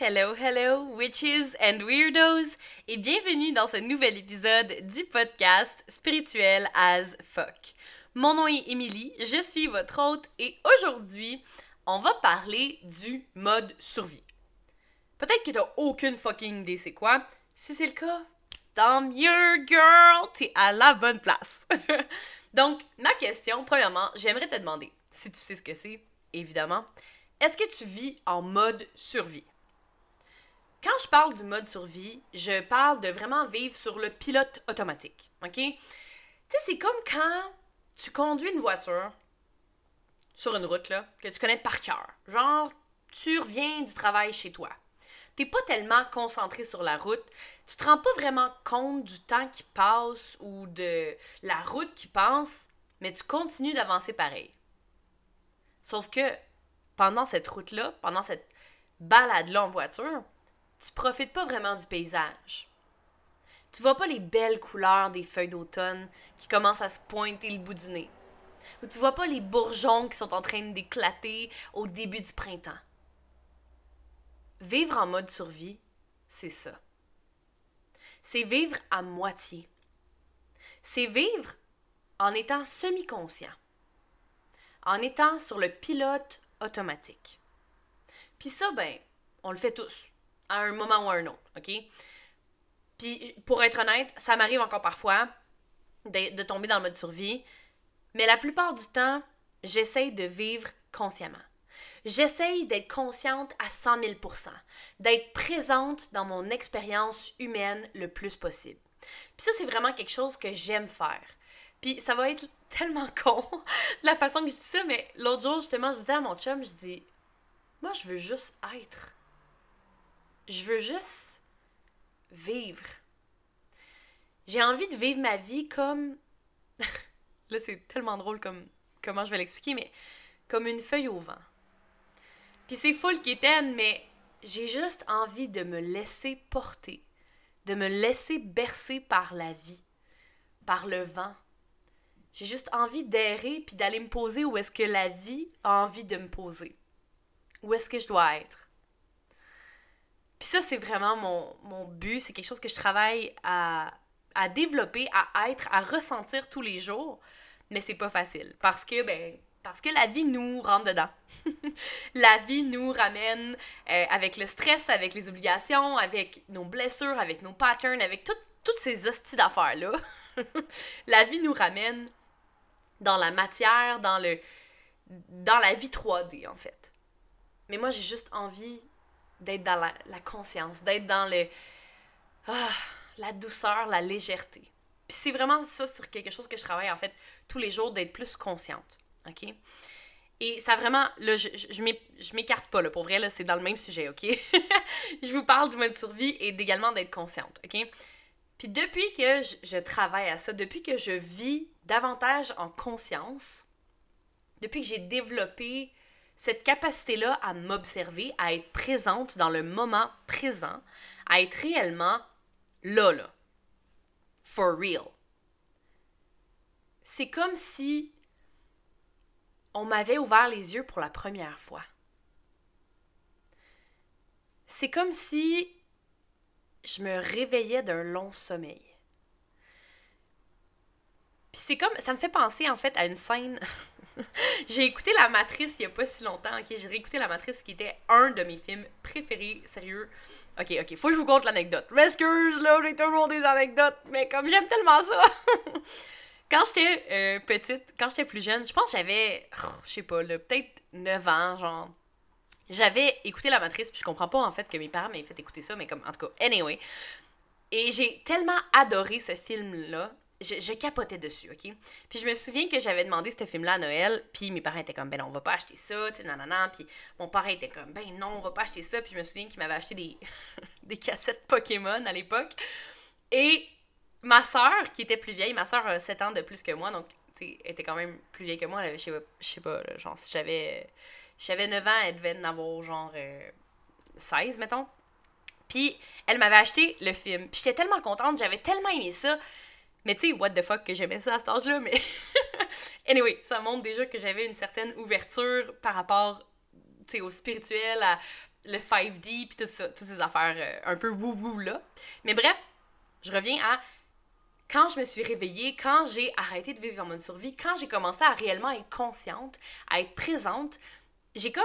Hello, hello, witches and weirdos, et bienvenue dans ce nouvel épisode du podcast Spirituel as fuck. Mon nom est Émilie, je suis votre hôte, et aujourd'hui, on va parler du mode survie. Peut-être que t'as aucune fucking idée c'est quoi. Si c'est le cas, tant mieux, girl, t'es à la bonne place. Donc, ma question, premièrement, j'aimerais te demander, si tu sais ce que c'est, évidemment, est-ce que tu vis en mode survie? Quand je parle du mode survie, je parle de vraiment vivre sur le pilote automatique. OK? Tu sais, c'est comme quand tu conduis une voiture sur une route là, que tu connais par cœur. Genre, tu reviens du travail chez toi. T'es pas tellement concentré sur la route, tu te rends pas vraiment compte du temps qui passe ou de la route qui passe, mais tu continues d'avancer pareil. Sauf que pendant cette route-là, pendant cette balade-là en voiture, tu profites pas vraiment du paysage. Tu vois pas les belles couleurs des feuilles d'automne qui commencent à se pointer le bout du nez. Ou tu vois pas les bourgeons qui sont en train d'éclater au début du printemps. Vivre en mode survie, c'est ça. C'est vivre à moitié. C'est vivre en étant semi-conscient. En étant sur le pilote automatique. Puis ça, ben, on le fait tous à un moment ou à un autre, OK? Puis, pour être honnête, ça m'arrive encore parfois de, tomber dans le mode survie, mais la plupart du temps, j'essaye de vivre consciemment. J'essaye d'être consciente à 100 000% d'être présente dans mon expérience humaine le plus possible. Puis ça, c'est vraiment quelque chose que j'aime faire. Puis ça va être tellement con, la façon que je dis ça, mais l'autre jour, justement, je disais à mon chum, je dis, moi, je veux juste être. Je veux juste vivre. J'ai envie de vivre ma vie comme. Là, c'est tellement drôle comme comment je vais l'expliquer, mais comme une feuille au vent. Puis c'est full quétaine, mais j'ai juste envie de me laisser porter, de me laisser bercer par la vie, par le vent. J'ai juste envie d'errer puis d'aller me poser où est-ce que la vie a envie de me poser. Où est-ce que je dois être? Puis ça, c'est vraiment mon, mon but. C'est quelque chose que je travaille à, à développer, à être, à ressentir tous les jours. Mais c'est pas facile. Parce que, ben, parce que la vie nous rentre dedans. la vie nous ramène euh, avec le stress, avec les obligations, avec nos blessures, avec nos patterns, avec toutes ces hosties d'affaires-là. la vie nous ramène dans la matière, dans le dans la vie 3D, en fait. Mais moi, j'ai juste envie d'être dans la, conscience, d'être dans le, ah, la douceur, la légèreté. C'est vraiment ça sur quelque chose que je travaille en fait tous les jours, d'être plus consciente. OK? Et ça vraiment, là, je, je, m'écarte pas, là, pour vrai, là, c'est dans le même sujet, OK? je vous parle du mode survie et également d'être consciente, OK? Puis depuis que je, travaille à ça, depuis que je vis davantage en conscience, depuis que j'ai développé cette capacité-là à m'observer, à être présente dans le moment présent, à être réellement là, là. For real. C'est comme si on m'avait ouvert les yeux pour la première fois. C'est comme si je me réveillais d'un long sommeil. Puis c'est comme ça me fait penser en fait à une scène j'ai écouté La Matrice il y a pas si longtemps, ok? J'ai réécouté La Matrice qui était un de mes films préférés, sérieux. Ok, ok, faut que je vous conte l'anecdote. Rescuers, là, j'ai toujours des anecdotes, mais comme j'aime tellement ça! quand j'étais euh, petite, quand j'étais plus jeune, je pense que j'avais, oh, je sais pas, peut-être 9 ans, genre. J'avais écouté La Matrice, puis je comprends pas en fait que mes parents m'aient fait écouter ça, mais comme, en tout cas, anyway. Et j'ai tellement adoré ce film-là je, capotais dessus, OK? Puis je me souviens que j'avais demandé ce film-là à Noël, puis mes parents étaient comme, ben non, on va pas acheter ça, tu sais, nanana. Puis mon père était comme, ben non, on va pas acheter ça. Puis je me souviens qu'il m'avait acheté des, des cassettes Pokémon à l'époque. Et ma soeur, qui était plus vieille, ma soeur a 7 ans de plus que moi, donc, tu sais, était quand même plus vieille que moi. Elle avait, je sais pas, je sais pas genre, si j'avais, j'avais 9 ans, elle devait en avoir genre 16, euh, mettons. Puis elle m'avait acheté le film. Puis j'étais tellement contente, j'avais tellement aimé ça. Mais tu sais, what the fuck que j'aimais ça à cet âge-là, mais... anyway, ça montre déjà que j'avais une certaine ouverture par rapport, tu sais, au spirituel, à, le 5D puis tout ça, toutes ces affaires euh, un peu wou-wou là. Mais bref, je reviens à quand je me suis réveillée, quand j'ai arrêté de vivre en mode survie, quand j'ai commencé à réellement être consciente, à être présente, j'ai comme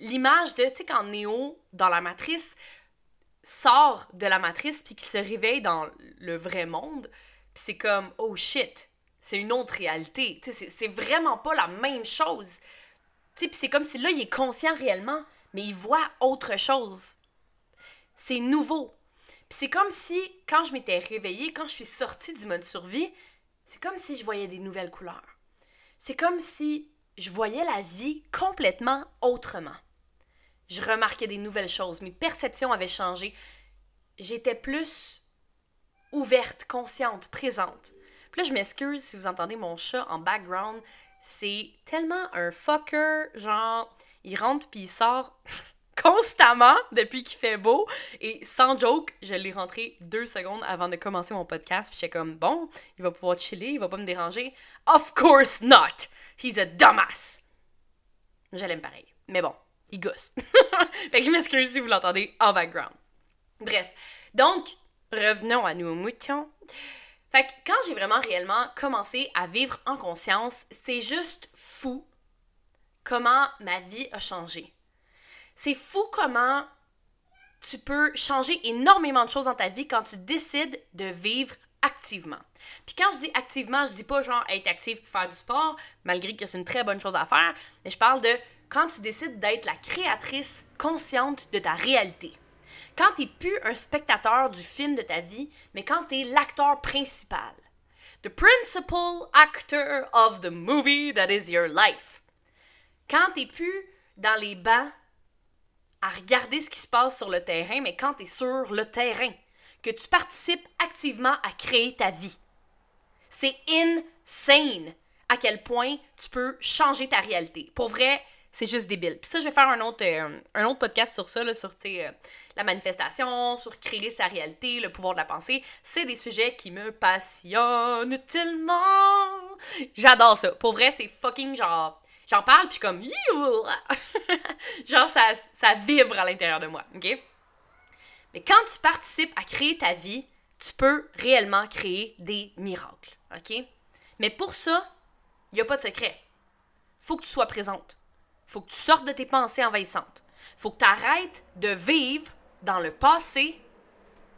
l'image de, tu sais, quand Néo, dans la matrice, sort de la matrice puis qu'il se réveille dans le vrai monde, puis c'est comme, oh shit, c'est une autre réalité. C'est vraiment pas la même chose. Puis c'est comme si là, il est conscient réellement, mais il voit autre chose. C'est nouveau. Puis c'est comme si, quand je m'étais réveillée, quand je suis sortie du mode survie, c'est comme si je voyais des nouvelles couleurs. C'est comme si je voyais la vie complètement autrement. Je remarquais des nouvelles choses, mes perceptions avaient changé. J'étais plus ouverte, consciente, présente. Puis là, je m'excuse si vous entendez mon chat en background. C'est tellement un fucker, genre, il rentre puis il sort constamment depuis qu'il fait beau. Et sans joke, je l'ai rentré deux secondes avant de commencer mon podcast. Puis j'étais comme, bon, il va pouvoir chiller, il va pas me déranger. Of course not! He's a dumbass! Je l'aime pareil. Mais bon, gosse. fait que je m'excuse si vous l'entendez en background. Bref, donc, revenons à nos moutons. Fait que quand j'ai vraiment réellement commencé à vivre en conscience, c'est juste fou comment ma vie a changé. C'est fou comment tu peux changer énormément de choses dans ta vie quand tu décides de vivre activement. Puis quand je dis activement, je dis pas genre être actif pour faire du sport, malgré que c'est une très bonne chose à faire, mais je parle de quand tu décides d'être la créatrice consciente de ta réalité. Quand tu n'es plus un spectateur du film de ta vie, mais quand tu es l'acteur principal. The principal actor of the movie that is your life. Quand tu n'es plus dans les bancs à regarder ce qui se passe sur le terrain, mais quand tu es sur le terrain, que tu participes activement à créer ta vie. C'est insane à quel point tu peux changer ta réalité. Pour vrai, c'est juste débile. Puis ça, je vais faire un autre, euh, un autre podcast sur ça, là, sur euh, la manifestation, sur créer sa réalité, le pouvoir de la pensée. C'est des sujets qui me passionnent tellement. J'adore ça. Pour vrai, c'est fucking genre. J'en parle, puis comme. genre, ça, ça vibre à l'intérieur de moi, ok? Mais quand tu participes à créer ta vie, tu peux réellement créer des miracles, ok? Mais pour ça, il n'y a pas de secret. Faut que tu sois présente faut que tu sortes de tes pensées envahissantes. faut que tu arrêtes de vivre dans le passé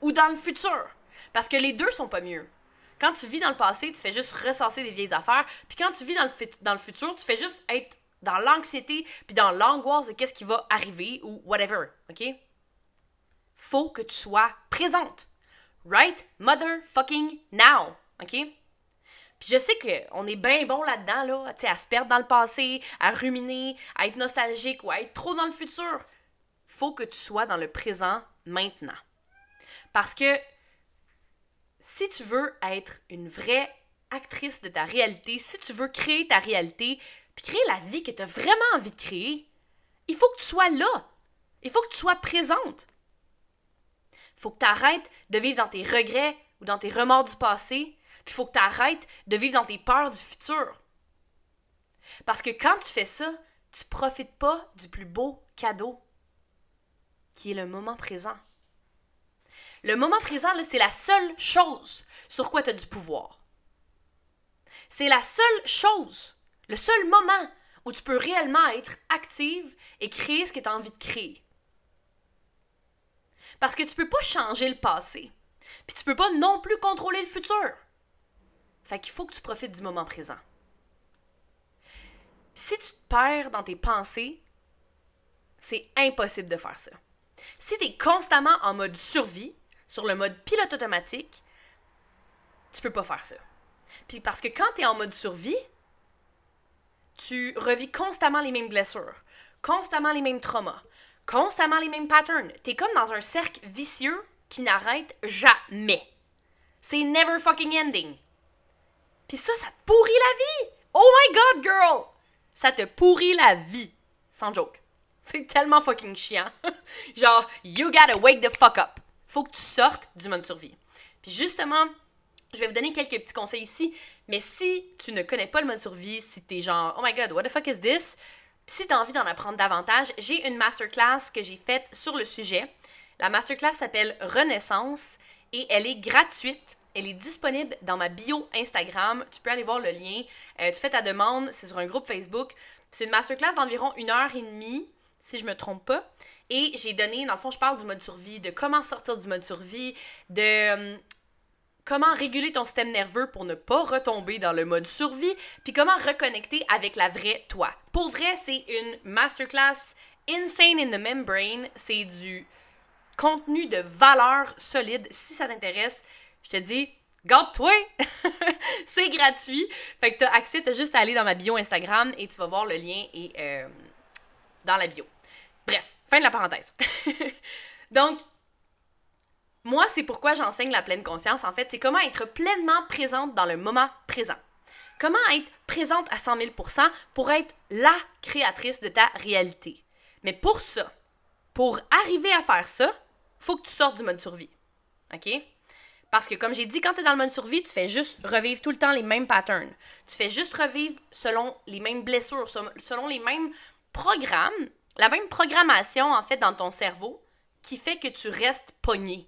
ou dans le futur. Parce que les deux sont pas mieux. Quand tu vis dans le passé, tu fais juste ressasser des vieilles affaires. Puis quand tu vis dans le, futur, tu fais juste être dans l'anxiété puis dans l'angoisse de qu'est-ce qui va arriver ou whatever. OK? Faut que tu sois présente. Right motherfucking now. OK? Puis je sais qu'on est bien bon là-dedans, là, à se perdre dans le passé, à ruminer, à être nostalgique ou à être trop dans le futur. Faut que tu sois dans le présent maintenant. Parce que si tu veux être une vraie actrice de ta réalité, si tu veux créer ta réalité, puis créer la vie que tu as vraiment envie de créer, il faut que tu sois là. Il faut que tu sois présente. Il faut que tu arrêtes de vivre dans tes regrets ou dans tes remords du passé, puis il faut que tu arrêtes de vivre dans tes peurs du futur. Parce que quand tu fais ça, tu profites pas du plus beau cadeau, qui est le moment présent. Le moment présent, c'est la seule chose sur quoi tu as du pouvoir. C'est la seule chose, le seul moment où tu peux réellement être active et créer ce que tu as envie de créer. Parce que tu peux pas changer le passé. Puis tu peux pas non plus contrôler le futur. Fait qu'il faut que tu profites du moment présent. Si tu te perds dans tes pensées, c'est impossible de faire ça. Si tu es constamment en mode survie, sur le mode pilote automatique, tu peux pas faire ça. Puis parce que quand tu es en mode survie, tu revis constamment les mêmes blessures, constamment les mêmes traumas, constamment les mêmes patterns. Tu es comme dans un cercle vicieux qui n'arrête jamais. C'est never fucking ending. Puis ça, ça te pourrit la vie. Oh my god, girl! Ça te pourrit la vie. Sans joke. C'est tellement fucking chiant. Genre, you gotta wake the fuck up. Faut que tu sortes du mode survie. Puis justement, je vais vous donner quelques petits conseils ici, mais si tu ne connais pas le mode survie, si t'es genre, oh my god, what the fuck is this? si tu as envie d'en apprendre davantage, j'ai une masterclass que j'ai faite sur le sujet. La masterclass s'appelle Renaissance et elle est gratuite. Elle est disponible dans ma bio Instagram. Tu peux aller voir le lien. Euh, tu fais ta demande, c'est sur un groupe Facebook. C'est une masterclass d'environ une heure et demie, si je me trompe pas. Et j'ai donné, dans le fond, je parle du mode survie, de comment sortir du mode survie, de hum, comment réguler ton système nerveux pour ne pas retomber dans le mode survie, puis comment reconnecter avec la vraie toi. Pour vrai, c'est une masterclass insane in the membrane. C'est du contenu de valeur solide. Si ça t'intéresse, je te dis, garde-toi! c'est gratuit. Fait que tu as accès, tu as juste à aller dans ma bio Instagram et tu vas voir le lien euh, dans la bio. Bref, fin de la parenthèse. Donc, moi, c'est pourquoi j'enseigne la pleine conscience. En fait, c'est comment être pleinement présente dans le moment présent. Comment être présente à 100 000% pour être la créatrice de ta réalité. Mais pour ça, pour arriver à faire ça, faut que tu sortes du mode survie. OK? Parce que comme j'ai dit, quand tu es dans le mode survie, tu fais juste revivre tout le temps les mêmes patterns. Tu fais juste revivre selon les mêmes blessures, selon les mêmes programmes, la même programmation en fait dans ton cerveau qui fait que tu restes pogné,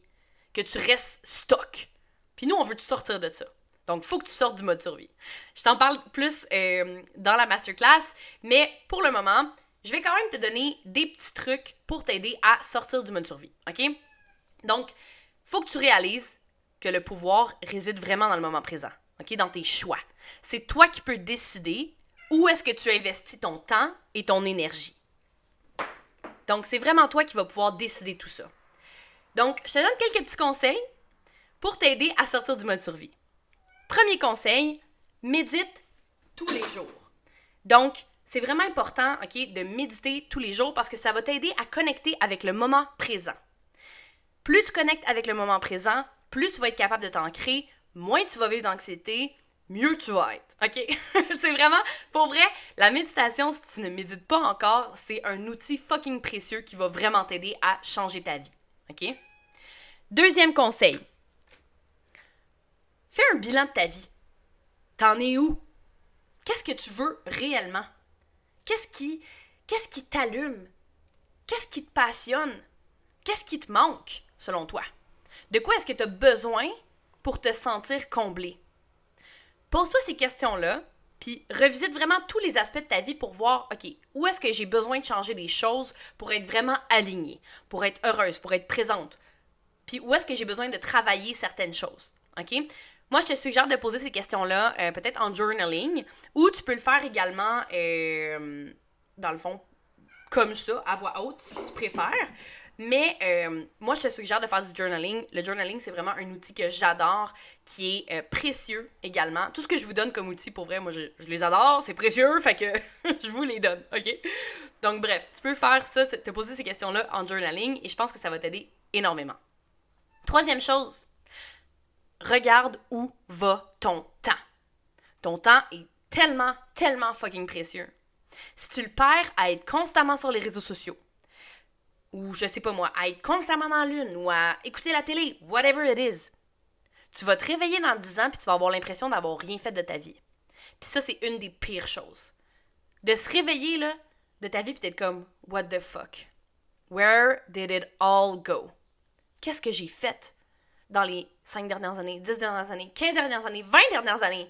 que tu restes stock. Puis nous, on veut te sortir de ça? Donc, faut que tu sortes du mode survie. Je t'en parle plus euh, dans la masterclass, mais pour le moment, je vais quand même te donner des petits trucs pour t'aider à sortir du mode survie. OK? Donc, faut que tu réalises que le pouvoir réside vraiment dans le moment présent. Dans tes choix. C'est toi qui peux décider où est-ce que tu investis ton temps et ton énergie. Donc, c'est vraiment toi qui vas pouvoir décider tout ça. Donc, je te donne quelques petits conseils pour t'aider à sortir du mode survie. Premier conseil, médite tous les jours. Donc, c'est vraiment important, de méditer tous les jours parce que ça va t'aider à connecter avec le moment présent. Plus tu connectes avec le moment présent, plus tu vas être capable de t'ancrer, moins tu vas vivre d'anxiété, mieux tu vas être. OK? c'est vraiment, pour vrai, la méditation, si tu ne médites pas encore, c'est un outil fucking précieux qui va vraiment t'aider à changer ta vie. OK? Deuxième conseil. Fais un bilan de ta vie. T'en es où? Qu'est-ce que tu veux réellement? Qu'est-ce qui qu'est-ce qui t'allume? Qu'est-ce qui te passionne? Qu'est-ce qui te manque, selon toi? De quoi est-ce que tu as besoin pour te sentir comblé? Pose-toi ces questions-là, puis revisite vraiment tous les aspects de ta vie pour voir, OK, où est-ce que j'ai besoin de changer des choses pour être vraiment alignée, pour être heureuse, pour être présente, puis où est-ce que j'ai besoin de travailler certaines choses, OK? Moi, je te suggère de poser ces questions-là, euh, peut-être en journaling, ou tu peux le faire également, euh, dans le fond, comme ça, à voix haute, si tu préfères. Mais euh, moi, je te suggère de faire du journaling. Le journaling, c'est vraiment un outil que j'adore, qui est euh, précieux également. Tout ce que je vous donne comme outil, pour vrai, moi, je, les adore, c'est précieux, fait que je vous les donne, OK? Donc, bref, tu peux faire ça, te poser ces questions-là en journaling, et je pense que ça va t'aider énormément. Troisième chose, regarde où va ton temps. Ton temps est tellement, tellement fucking précieux. Si tu le perds à être constamment sur les réseaux sociaux, ou je sais pas moi, à être constamment dans la lune, ou à écouter la télé, whatever it is. Tu vas te réveiller dans 10 ans, puis tu vas avoir l'impression d'avoir rien fait de ta vie. Puis ça, c'est une des pires choses. De se réveiller, là, de ta vie, puis d'être comme, what the fuck? Where did it all go? Qu'est-ce que j'ai fait dans les 5 dernières années, 10 dernières années, 15 dernières années, 20 dernières années?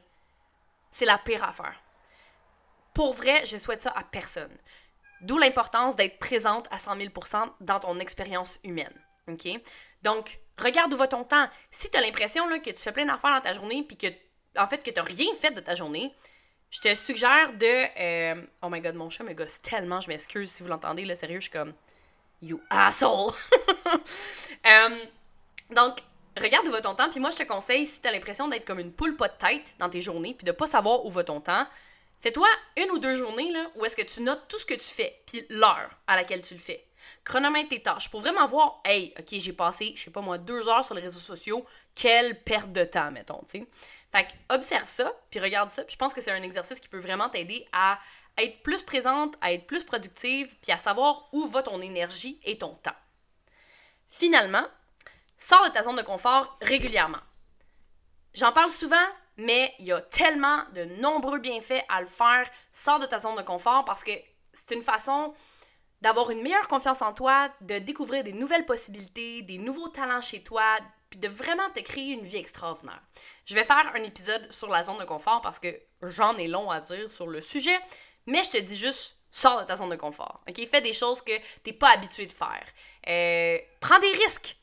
C'est la pire affaire. Pour vrai, je souhaite ça à personne. D'où l'importance d'être présente à 100 000% dans ton expérience humaine. OK? Donc, regarde où va ton temps. Si tu as l'impression que tu fais plein d'affaires dans ta journée puis que, en fait, que tu n'as rien fait de ta journée, je te suggère de. Euh, oh my god, mon chat me gosse tellement, je m'excuse si vous l'entendez, là, sérieux, je suis comme. You asshole! Euh, donc, regarde où va ton temps, puis moi, je te conseille, si tu as l'impression d'être comme une poule pas de tête dans tes journées, puis de pas savoir où va ton temps, Fais-toi une ou deux journées là, où est-ce que tu notes tout ce que tu fais, puis l'heure à laquelle tu le fais. Chronomètre tes tâches pour vraiment voir, hey, ok, j'ai passé, je sais pas moi, deux heures sur les réseaux sociaux, quelle perte de temps, mettons. Fait que observe ça, puis regarde ça, puis je pense que c'est un exercice qui peut vraiment t'aider à être plus présente, à être plus productive, puis à savoir où va ton énergie et ton temps. Finalement, sors de ta zone de confort régulièrement. J'en parle souvent, mais il y a tellement de nombreux bienfaits à le faire. Sors de ta zone de confort parce que c'est une façon d'avoir une meilleure confiance en toi, de découvrir des nouvelles possibilités, des nouveaux talents chez toi, puis de vraiment te créer une vie extraordinaire. Je vais faire un épisode sur la zone de confort parce que j'en ai long à dire sur le sujet, mais je te dis juste, sors de ta zone de confort. OK? Fais des choses que t'es pas habitué de faire. Euh, prends des risques.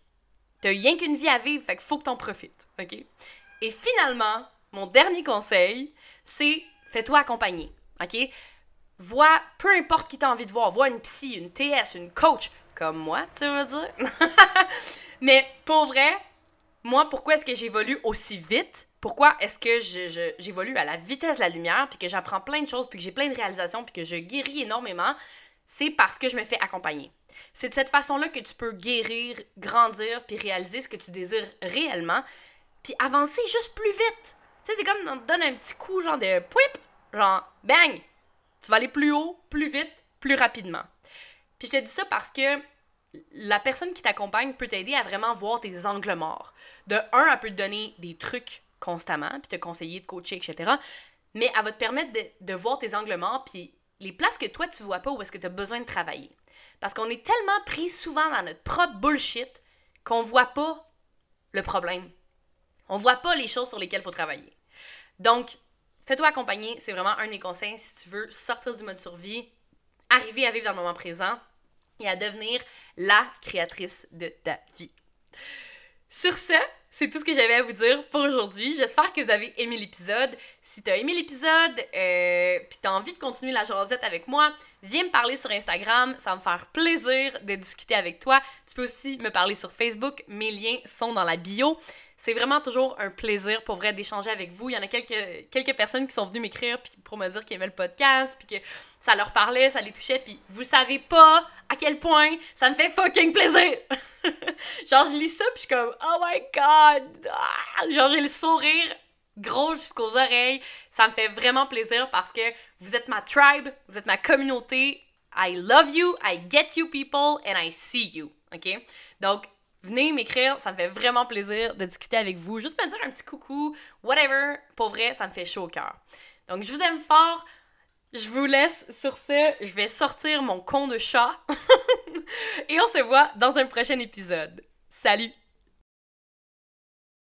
T'as rien qu'une vie à vivre, fait qu'il faut que t'en profites. OK? Et finalement, mon dernier conseil, c'est fais-toi accompagner. OK? Vois, peu importe qui t'a envie de voir, vois une psy, une TS, une coach, comme moi, tu veux dire. Mais pour vrai, moi, pourquoi est-ce que j'évolue aussi vite? Pourquoi est-ce que j'évolue à la vitesse de la lumière, puis que j'apprends plein de choses, puis que j'ai plein de réalisations, puis que je guéris énormément? C'est parce que je me fais accompagner. C'est de cette façon-là que tu peux guérir, grandir, puis réaliser ce que tu désires réellement, puis avancer juste plus vite. Tu sais, c'est comme on te donne un petit coup, genre de pouip, genre bang! Tu vas aller plus haut, plus vite, plus rapidement. Puis je te dis ça parce que la personne qui t'accompagne peut t'aider à vraiment voir tes angles morts. De un, elle peut te donner des trucs constamment, puis te conseiller de coacher, etc. Mais elle va te permettre de, voir tes angles morts, puis les places que toi tu vois pas où est-ce que tu as besoin de travailler. Parce qu'on est tellement pris souvent dans notre propre bullshit qu'on voit pas le problème. On voit pas les choses sur lesquelles il faut travailler. Donc, fais-toi accompagner, c'est vraiment un des conseils si tu veux sortir du mode survie, arriver à vivre dans le moment présent et à devenir la créatrice de ta vie. Sur ce, c'est tout ce que j'avais à vous dire pour aujourd'hui. J'espère que vous avez aimé l'épisode. Si tu as aimé l'épisode, euh, puis tu as envie de continuer la jasette avec moi, viens me parler sur Instagram. Ça me faire plaisir de discuter avec toi. Tu peux aussi me parler sur Facebook. Mes liens sont dans la bio. C'est vraiment toujours un plaisir pour vrai d'échanger avec vous. Il y en a quelques, quelques personnes qui sont venues m'écrire pour me dire qu'ils aimaient le podcast, puis que ça leur parlait, ça les touchait, puis vous savez pas à quel point ça me fait fucking plaisir! genre, je lis ça, puis je suis comme, oh my god! Ah! Genre, j'ai le sourire gros jusqu'aux oreilles. Ça me fait vraiment plaisir parce que vous êtes ma tribe, vous êtes ma communauté. I love you, I get you people, and I see you. OK? Donc, venez m'écrire, ça me fait vraiment plaisir de discuter avec vous. Juste me dire un petit coucou, whatever. Pour vrai, ça me fait chaud au cœur. Donc, je vous aime fort. Je vous laisse sur ce. Je vais sortir mon con de chat. Et on se voit dans un prochain épisode. Salut!